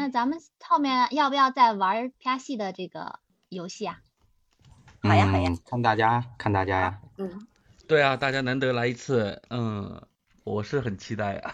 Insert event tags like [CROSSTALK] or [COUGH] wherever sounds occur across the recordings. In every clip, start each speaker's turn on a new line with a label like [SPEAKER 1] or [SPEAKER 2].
[SPEAKER 1] 那咱们后面要不要再玩啪戏的这个游戏啊？
[SPEAKER 2] 好呀好呀
[SPEAKER 3] 嗯，看大家看大家呀。
[SPEAKER 2] 嗯，
[SPEAKER 4] 对啊，大家难得来一次，嗯，我是很期待啊。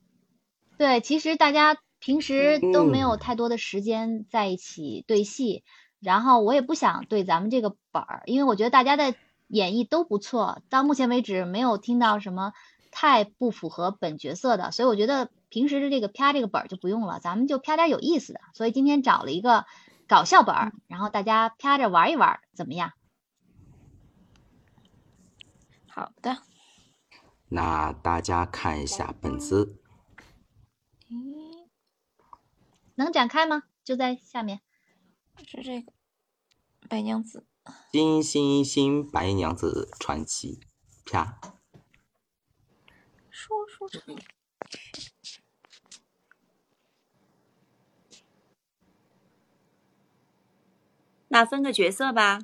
[SPEAKER 4] [LAUGHS]
[SPEAKER 1] 对，其实大家平时都没有
[SPEAKER 3] 嗯
[SPEAKER 1] 太多的时间在一起对戏，然后我也不想对咱们这个本儿，因为我觉得大家的演绎都不错，到目前为止没有听到什么太不符合本角色的，所以我觉得平时的这个啪这个本儿就不用了，咱们就啪点有意思的。所以今天找了一个搞笑本儿，然后大家啪着玩一玩，怎么样？
[SPEAKER 2] 好的。
[SPEAKER 3] 那大家看一下本子，
[SPEAKER 2] 咦，
[SPEAKER 1] 能展开吗？就在下面。
[SPEAKER 2] 是这个白娘子。
[SPEAKER 3] 金星星白娘子传奇，啪。
[SPEAKER 2] 说说
[SPEAKER 5] 那分个角色吧。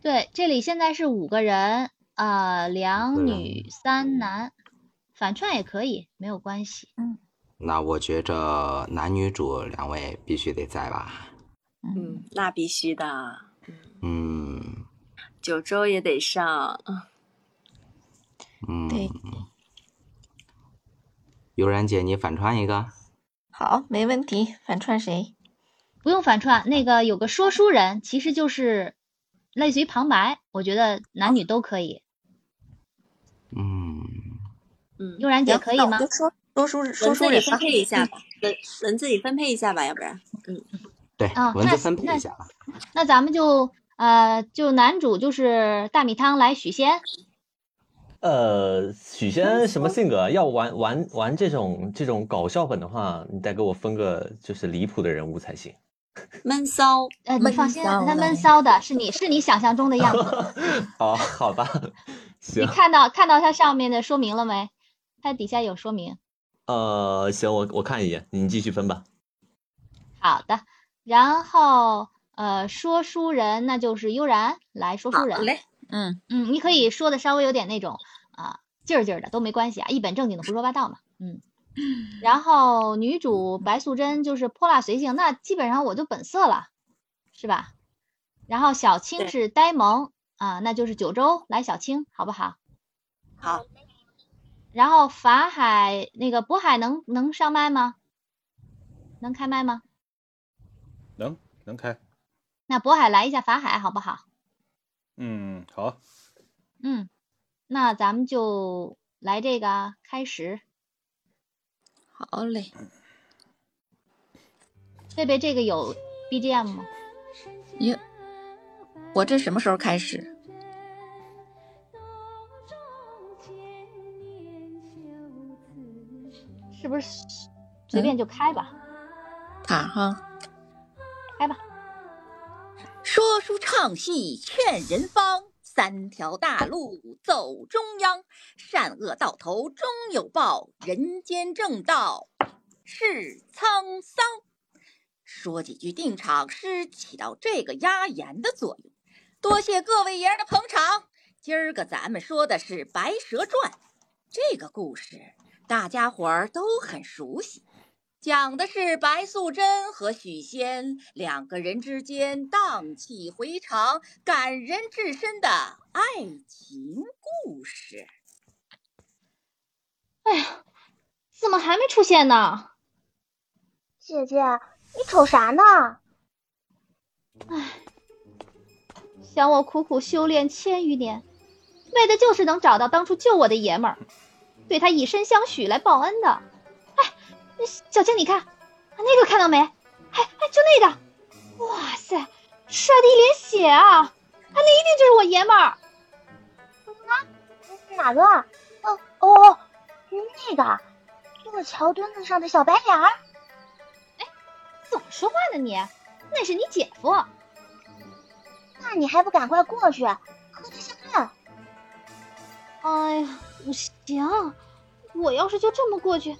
[SPEAKER 1] 对，这里现在是五个人，呃，两女三男，反串也可以，没有关系。
[SPEAKER 3] 嗯那我觉着男女主两位必须得在吧？
[SPEAKER 5] 嗯，那必须的。
[SPEAKER 3] 嗯
[SPEAKER 5] 九州也得上。
[SPEAKER 3] 嗯。
[SPEAKER 2] 对。
[SPEAKER 3] 悠然姐，你反串一个。
[SPEAKER 2] 好，没问题。反串谁？
[SPEAKER 1] 不用反串，那个有个说书人，其实就是类似于旁白，我觉得男女都可以。
[SPEAKER 3] 嗯，
[SPEAKER 5] 嗯，
[SPEAKER 1] 悠然姐可以吗？
[SPEAKER 2] 就说说书说
[SPEAKER 5] 文字里分
[SPEAKER 2] 书人分。
[SPEAKER 5] 配一下吧，文文字里分配一下吧，要不然。
[SPEAKER 1] 嗯对，
[SPEAKER 3] 文字分配
[SPEAKER 1] 那
[SPEAKER 3] 一下吧。
[SPEAKER 1] 那咱们就呃，就男主就是大米汤来许仙，
[SPEAKER 6] 呃，许仙什么性格？要玩玩玩这种这种搞笑本的话，你得给我分个就是离谱的人物才行。[LAUGHS]
[SPEAKER 5] 闷骚，
[SPEAKER 1] 呃，你放心，他闷骚的是你是你想象中的样子。[LAUGHS]
[SPEAKER 6] 哦，好吧，行你，
[SPEAKER 1] 看到看到它上面的说明了没？它底下有说明。
[SPEAKER 6] 呃，行，我我看一眼，你继续分吧。[LAUGHS]
[SPEAKER 1] 好的，然后呃，说书人那就是悠然来说书人。
[SPEAKER 5] 好嘞。嗯，
[SPEAKER 1] 嗯，你可以说的稍微有点那种啊劲儿劲儿的都没关系啊，一本正经的胡说八道嘛。嗯，然后女主白素贞就是泼辣随性，那基本上我就本色了，是吧？然后小青是呆萌啊，那就是九州来小青，好不好？
[SPEAKER 5] 好，
[SPEAKER 1] 然后法海那个渤海能能上麦吗？能开麦吗？
[SPEAKER 7] 能能开，
[SPEAKER 1] 那渤海来一下法海好不好？
[SPEAKER 7] 嗯，好，
[SPEAKER 1] 嗯，那咱们就来这个开始。
[SPEAKER 2] 好嘞。
[SPEAKER 1] 贝贝，这个有 BGM 吗？
[SPEAKER 2] 哟，我这什么时候开始？
[SPEAKER 1] 是不是随便就开吧？
[SPEAKER 2] 他哈。
[SPEAKER 1] 开吧。
[SPEAKER 8] 说书唱戏劝人方，三条大路走中央，善恶到头终有报，人间正道是沧桑。说几句定场诗，起到这个压言的作用。多谢各位爷儿的捧场。今儿个咱们说的是《白蛇传》，这个故事大家伙儿都很熟悉。讲的是白素贞和许仙两个人之间荡气回肠、感人至深的爱情故事。
[SPEAKER 1] 哎呀，怎么还没出现呢？
[SPEAKER 9] 姐姐，你瞅啥呢？
[SPEAKER 1] 唉，想我苦苦修炼千余年，为的就是能找到当初救我的爷们儿，对他以身相许来报恩的。哎，小青，你看，那个看到没？哎哎，就那个，哇塞，帅的一脸血啊！啊，那一定就是我爷们儿。
[SPEAKER 9] 啊，哪个？哦哦，那个，坐桥墩子上的小白脸儿。
[SPEAKER 1] 哎，怎么说话呢你？那是你姐夫。
[SPEAKER 9] 那你还不赶快过去，和他相认？
[SPEAKER 1] 哎呀，不行，我要是就这么过去，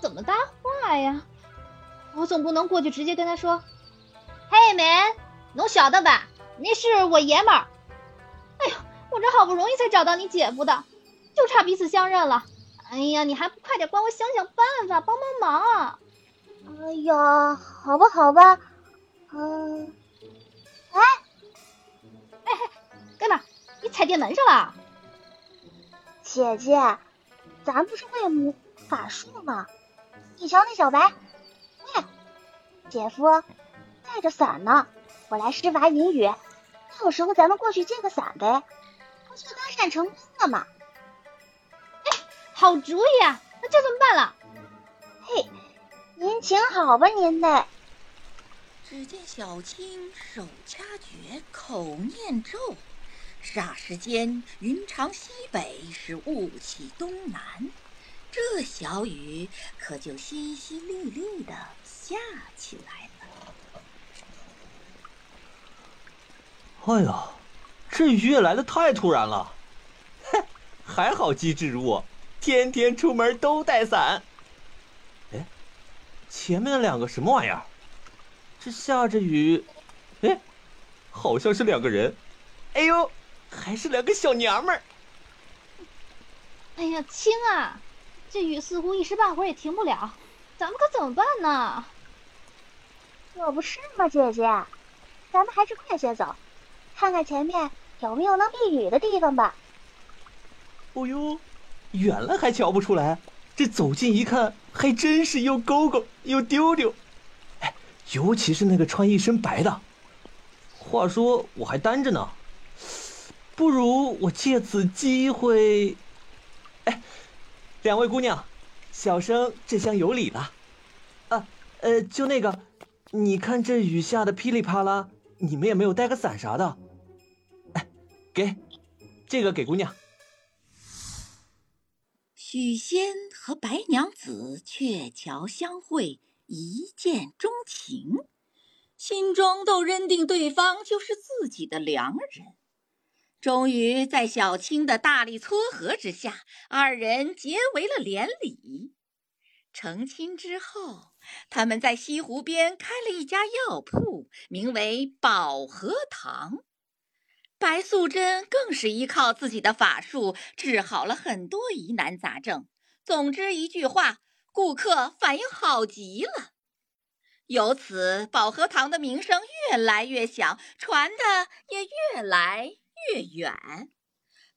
[SPEAKER 1] 怎么搭话呀？我总不能过去直接跟他说：“嘿，man，侬晓得吧？那是我爷们儿。”哎呦，我这好不容易才找到你姐夫的，就差彼此相认了。哎呀，你还不快点帮我想想办法，帮帮忙啊！
[SPEAKER 9] 呀，好吧，好吧，嗯，哎，
[SPEAKER 1] 哎，哥们？你踩电门上了？
[SPEAKER 9] 姐姐，咱不是会魔法术吗？你瞧那小白，喂，姐夫带着伞呢，我来施法引雨，到时候咱们过去借个伞呗，不就搭讪成功了吗？
[SPEAKER 1] 哎，好主意啊！那就这么办了。
[SPEAKER 9] 嘿，您请好吧，您嘞。
[SPEAKER 8] 只见小青手掐诀，口念咒，霎时间云长西北，是雾起东南，这小雨可就淅淅沥沥的下起来了。
[SPEAKER 6] 哎呀，这雨也来的太突然了。哼，还好机智如我，天天出门都带伞。哎，前面的两个什么玩意儿？这下着雨，哎，好像是两个人。哎呦，还是两个小娘们儿。
[SPEAKER 1] 哎呀，青啊，这雨似乎一时半会儿也停不了，咱们可怎么办呢？
[SPEAKER 9] 可不是嘛，姐姐，咱们还是快些走，看看前面有没有能避雨的地方吧。
[SPEAKER 6] 哦呦，远了还瞧不出来，这走近一看，还真是又勾勾又丢丢。哎，尤其是那个穿一身白的。话说我还单着呢，不如我借此机会。两位姑娘，小生这厢有礼了。啊，呃，就那个，你看这雨下的噼里啪啦，你们也没有带个伞啥的。哎，给，这个给姑娘。
[SPEAKER 8] 许仙和白娘子鹊桥相会，一见钟情，心中都认定对方就是自己的良人。终于在小青的大力撮合之下，二人结为了连理。成亲之后，他们在西湖边开了一家药铺，名为保和堂。白素贞更是依靠自己的法术治好了很多疑难杂症。总之一句话，顾客反应好极了。由此，保和堂的名声越来越响，传的也越来越远。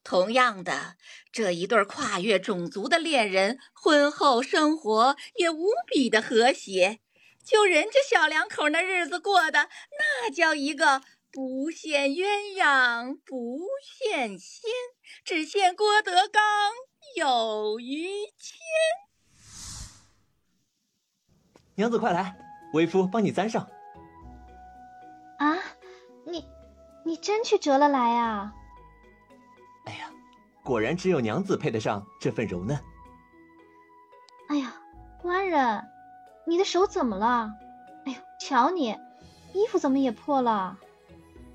[SPEAKER 8] 同样的，这一对跨越种族的恋人，婚后生活也无比的和谐。就人家小两口那日子过的，那叫一个。不羡鸳鸯不羡仙，只羡郭德纲有余谦。
[SPEAKER 6] 娘子快来，为夫帮你簪上。
[SPEAKER 1] 真去折了来啊？
[SPEAKER 6] 哎呀，果然只有娘子配得上这份柔嫩。
[SPEAKER 1] 哎呀，官人，你的手怎么了？哎呦，瞧你，衣服怎么也破了？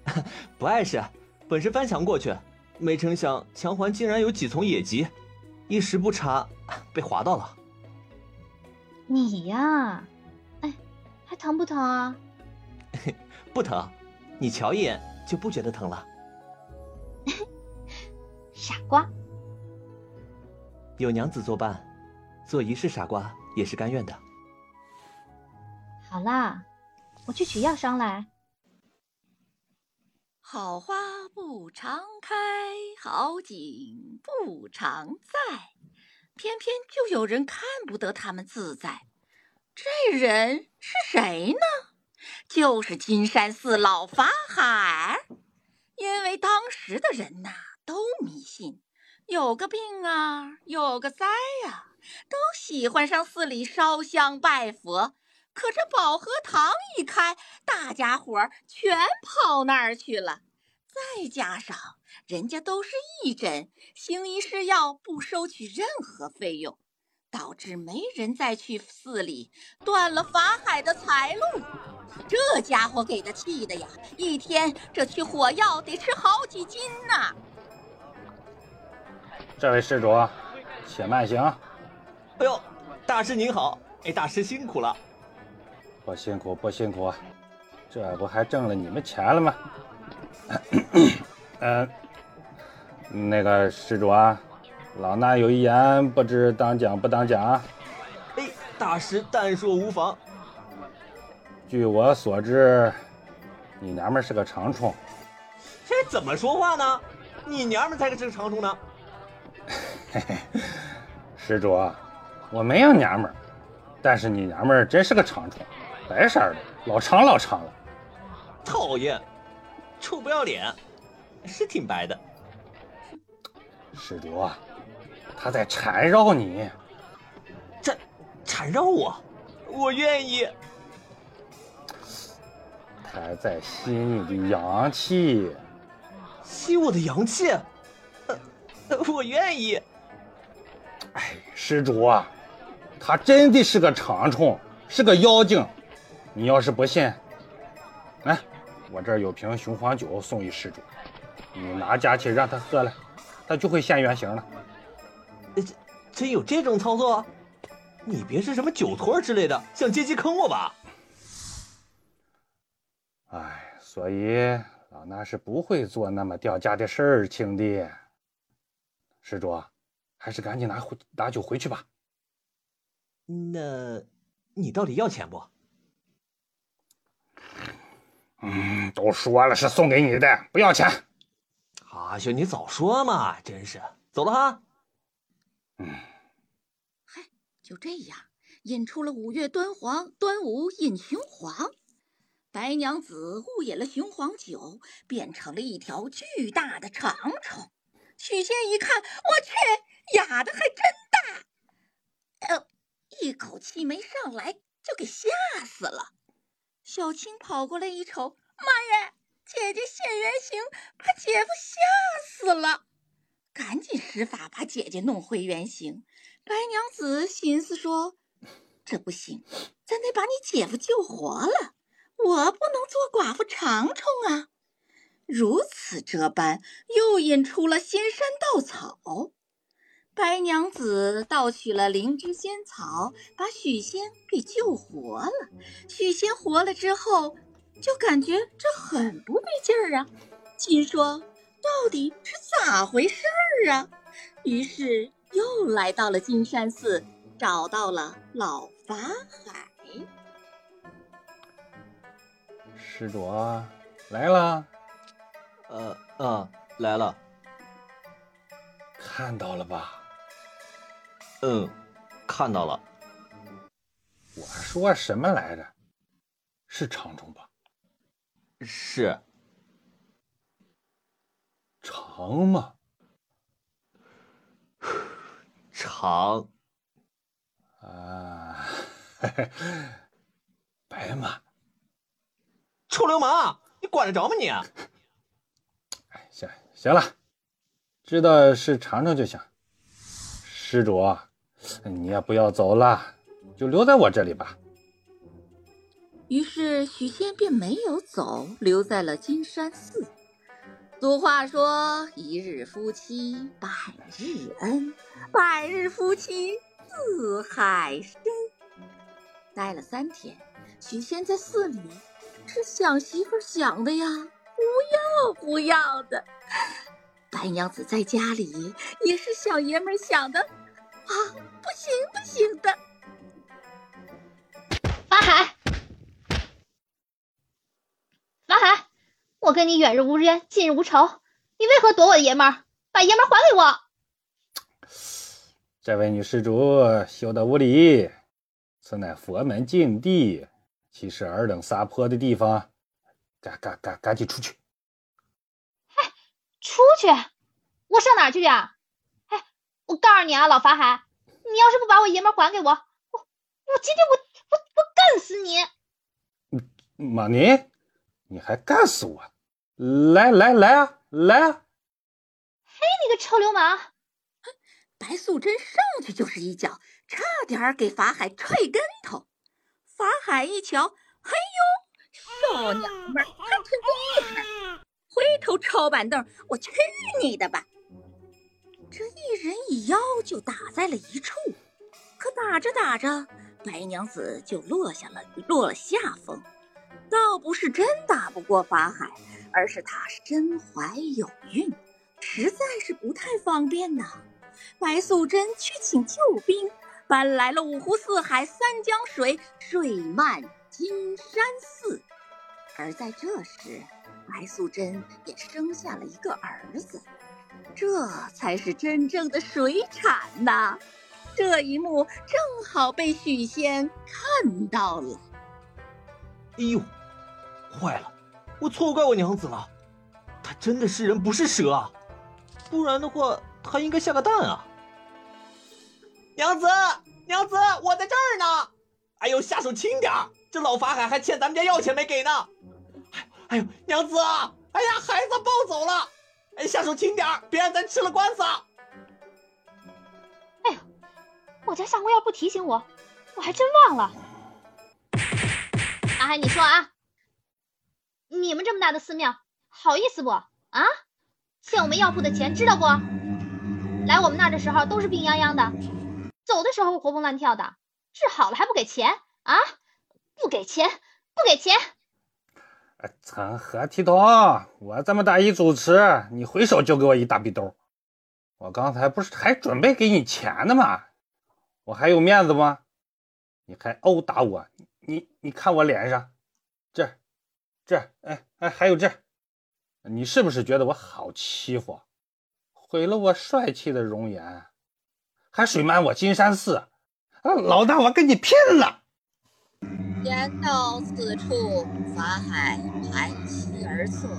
[SPEAKER 1] [LAUGHS]
[SPEAKER 6] 不碍事，本是翻墙过去，没成想墙环竟然有几丛野棘，一时不察被划到了。
[SPEAKER 1] 你呀，哎，还疼不疼啊？[LAUGHS]
[SPEAKER 6] 不疼，你瞧一眼就不觉得疼了。[LAUGHS]
[SPEAKER 1] 傻瓜，
[SPEAKER 6] 有娘子作伴，做一世傻瓜也是甘愿的。
[SPEAKER 1] 好啦，我去取药商来。
[SPEAKER 8] 好花不常开，好景不常在，偏偏就有人看不得他们自在。这人是谁呢？就是金山寺老法海。因为当时的人呐，都迷信，有个病啊，有个灾呀，都喜欢上寺里烧香拜佛。可这保和堂一开，大家伙儿全跑那儿去了。再加上人家都是义诊，行医施药不收取任何费用，导致没人再去寺里，断了法海的财路。这家伙给他气的呀，一天这去火药得吃好几斤呐！
[SPEAKER 7] 这位施主，且慢行。
[SPEAKER 6] 哎呦，大师您好！哎，大师辛苦了。
[SPEAKER 7] 不辛苦不辛苦，这不还挣了你们钱了吗？嗯，[COUGHS] 那个施主啊，老衲有一言，不知当讲不当讲。
[SPEAKER 6] 哎，大师但说无妨。
[SPEAKER 7] 据我所知，你娘们儿是个长虫。
[SPEAKER 6] 这怎么说话呢？你娘们儿才是个长虫呢。
[SPEAKER 7] 嘿嘿，施主，我没有娘们儿，但是你娘们儿真是个长虫，白色儿的，老长老长了。
[SPEAKER 6] 讨厌，臭不要脸，是挺白的。
[SPEAKER 7] 施主，他在缠绕你。
[SPEAKER 6] 缠缠绕我，我愿意。
[SPEAKER 7] 他在吸你的阳气。
[SPEAKER 6] 吸我的阳气？我愿意。
[SPEAKER 7] 哎，施主啊，他真的是个长虫，是个妖精。你要是不信，来，我这儿有瓶雄黄酒送与施主，你拿家去让他喝了，他就会现原形了。
[SPEAKER 6] 真真有这种操作？你别是什么酒托之类的，想借机坑我吧？
[SPEAKER 7] 哎，所以老衲是不会做那么掉价的事情的。施主，还是赶紧拿回拿酒回去吧。
[SPEAKER 6] 那，你到底要钱不？
[SPEAKER 7] 嗯，都说了是送给你的，不要钱。
[SPEAKER 6] 阿兄，你早说嘛！真是，走了哈。
[SPEAKER 7] 嗯。
[SPEAKER 8] 嗨，就这样引出了五月端黄，端午饮雄黄。白娘子误饮了雄黄酒，变成了一条巨大的长虫。许仙一看，我去，压的还真大，呃，一口气没上来就给吓死了。小青跑过来一瞅，妈呀，姐姐现原形，把姐夫吓死了，赶紧施法把姐姐弄回原形。白娘子心思说：“这不行，咱得把你姐夫救活了，我不能做寡妇长虫啊。”如此这般，又引出了仙山稻草。白娘子盗取了灵芝仙草，把许仙给救活了。许仙活了之后，就感觉这很不对劲儿啊，心说到底是咋回事儿啊？于是又来到了金山寺，找到了老法海。
[SPEAKER 7] 施主来了。
[SPEAKER 6] 呃啊，来了，
[SPEAKER 7] 看到了吧？
[SPEAKER 6] 嗯，看到了。
[SPEAKER 7] 我说什么来着？是长虫吧？
[SPEAKER 6] 是。
[SPEAKER 7] 长吗？[SIGHS]
[SPEAKER 6] 长。
[SPEAKER 7] 啊，白马？
[SPEAKER 6] 臭流氓，你管得着吗你？
[SPEAKER 7] 行行了，知道是尝尝就行。施主，你也不要走了，就留在我这里吧。
[SPEAKER 8] 于是许仙便没有走，留在了金山寺。俗话说：“一日夫妻百日恩，百日夫妻似海深。”待了三天，许仙在寺里是想媳妇想的呀。不要不要的，白娘子在家里也是小爷们想的啊，不行不行的。
[SPEAKER 1] 我跟你远日无冤，近日无仇，你为何夺我的爷们儿？把爷们儿还给我！
[SPEAKER 7] 这位女施主休得无礼，此乃佛门禁地，岂是尔等撒泼的地方？赶赶赶，赶紧出去！
[SPEAKER 1] 哎，出去？我上哪去呀？哎，我告诉你啊，老法海，你要是不把我爷们还给我，我我今天我我我干死你！
[SPEAKER 7] 马尼，你还干死我？来来来啊，来啊！
[SPEAKER 1] 嘿，你个臭流氓！
[SPEAKER 8] 白素贞上去就是一脚，差点给法海踹跟头。法海一瞧，嘿呦！小娘们儿还挺厉害，回头抄板凳，我去你的吧！这一人一妖就打在了一处，可打着打着，白娘子就落下了落了下风。倒不是真打不过法海，而是她身怀有孕，实在是不太方便呐。白素贞去请救兵，搬来了五湖四海三江水，水漫。金山寺。而在这时，白素贞也生下了一个儿子，这才是真正的水产呐！这一幕正好被许仙看到了。
[SPEAKER 6] 哎呦，坏了，我错怪我娘子了，她真的是人不是蛇啊，不然的话她应该下个蛋啊。娘子，娘子，我在这儿呢！哎呦，下手轻点儿，这老法海还欠咱们家药钱没给呢。哎呦，娘子啊！哎呀，孩子抱走了！哎，下手轻点儿，别让咱吃了官司。
[SPEAKER 1] 哎呀，我家相公要不提醒我，我还真忘了。阿海，你说啊，你们这么大的寺庙，好意思不啊？欠我们药铺的钱知道不？来我们那的时候都是病殃殃的，走的时候活蹦乱跳的，治好了还不给钱啊？不给钱，不给钱！
[SPEAKER 7] 成何体统！我这么大一主持，你回手就给我一大逼兜。我刚才不是还准备给你钱呢吗？我还有面子吗？你还殴打我？你你看我脸上，这，哎哎，还有这，你是不是觉得我好欺负？毁了我帅气的容颜，还水漫我金山寺，老大，我跟你拼了！
[SPEAKER 8] 言到此处，法海盘膝而坐，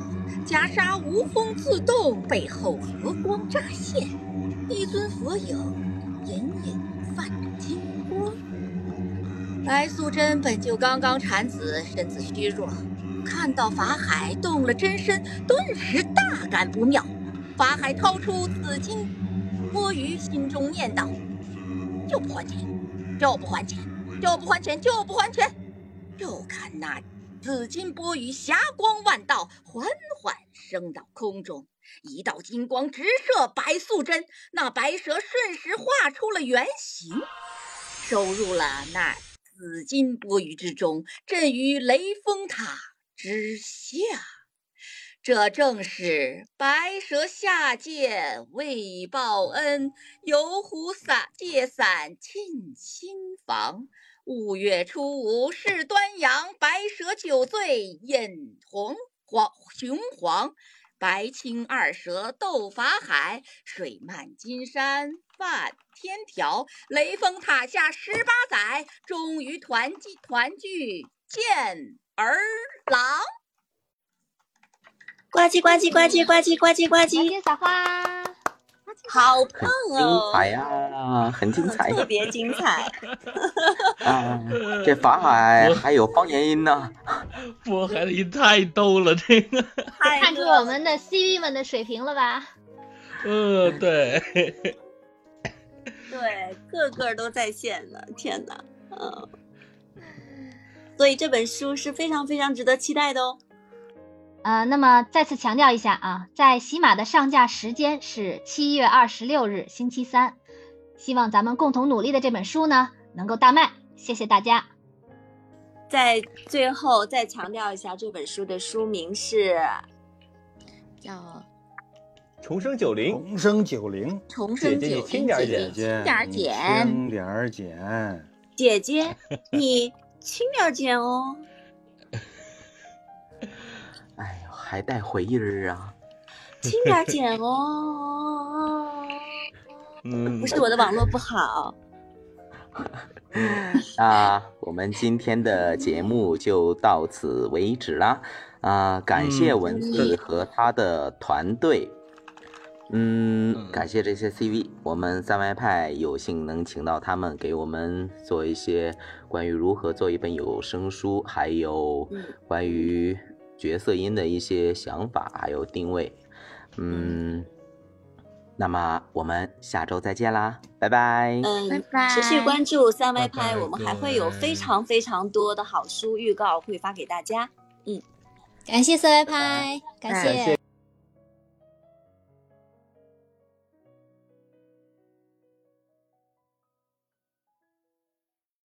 [SPEAKER 8] 袈裟无风自动，背后佛光乍现，一尊佛影隐隐泛金光。白素贞本就刚刚产子，身子虚弱，看到法海动了真身，顿时大感不妙。法海掏出紫金钵盂，心中念道：“就不还钱，就不还钱，就不还钱，就不还钱。”又看那紫金钵盂霞光万道，缓缓升到空中，一道金光直射白素贞，那白蛇瞬时化出了原形，收入了那紫金钵盂之中，镇于雷峰塔之下。这正是白蛇下界为报恩，游湖洒借伞沁心房。五月初五是端阳，白蛇酒醉饮红黄雄黄，白青二蛇斗法海，水漫金山泛天条，雷峰塔下十八载，终于团聚团聚见儿郎。
[SPEAKER 5] 呱唧呱唧呱唧呱唧呱唧呱唧，
[SPEAKER 1] 撒花。
[SPEAKER 5] 好棒哦！
[SPEAKER 3] 精彩呀，很精彩，
[SPEAKER 5] 特别精彩。[LAUGHS]
[SPEAKER 3] 啊，这法海还有方言音呢。
[SPEAKER 4] 佛海的音太逗了，这个
[SPEAKER 1] 看出我们的 CV 们的水平了吧？
[SPEAKER 4] 嗯，对。
[SPEAKER 5] 对，个个都在线呢，天哪，嗯。所以这本书是非常非常值得期待的哦。
[SPEAKER 1] 呃，那么再次强调一下啊，在喜马的上架时间是七月二十六日星期三，希望咱们共同努力的这本书呢能够大卖，谢谢大家。
[SPEAKER 5] 在最后再强调一下，这本书的书名是
[SPEAKER 8] 叫《
[SPEAKER 6] 重生九零》，
[SPEAKER 7] 重生九零，
[SPEAKER 8] 重生九零，
[SPEAKER 6] 轻点
[SPEAKER 8] 减，轻
[SPEAKER 7] 点
[SPEAKER 8] 减，
[SPEAKER 7] 轻点减，
[SPEAKER 5] 姐姐你 [LAUGHS] 轻点剪哦。[LAUGHS]
[SPEAKER 3] 哎呦，还带回音儿啊！
[SPEAKER 5] 轻点剪哦。[LAUGHS]
[SPEAKER 4] 嗯，
[SPEAKER 5] 不是我的网络不好。
[SPEAKER 3] 那 [LAUGHS] 我们今天的节目就到此为止啦。啊，感谢文字和他的团队。嗯，感谢这些 CV，我们三外派有幸能请到他们，给我们做一些关于如何做一本有声书，还有关于。角色音的一些想法还有定位，嗯，那么我们下周再见啦，拜拜。
[SPEAKER 5] 嗯，
[SPEAKER 8] 拜拜。
[SPEAKER 5] 持续关注三外派，我们还会有非常非常多的好书预告会发给大家。嗯，
[SPEAKER 1] 感谢三外派，感谢。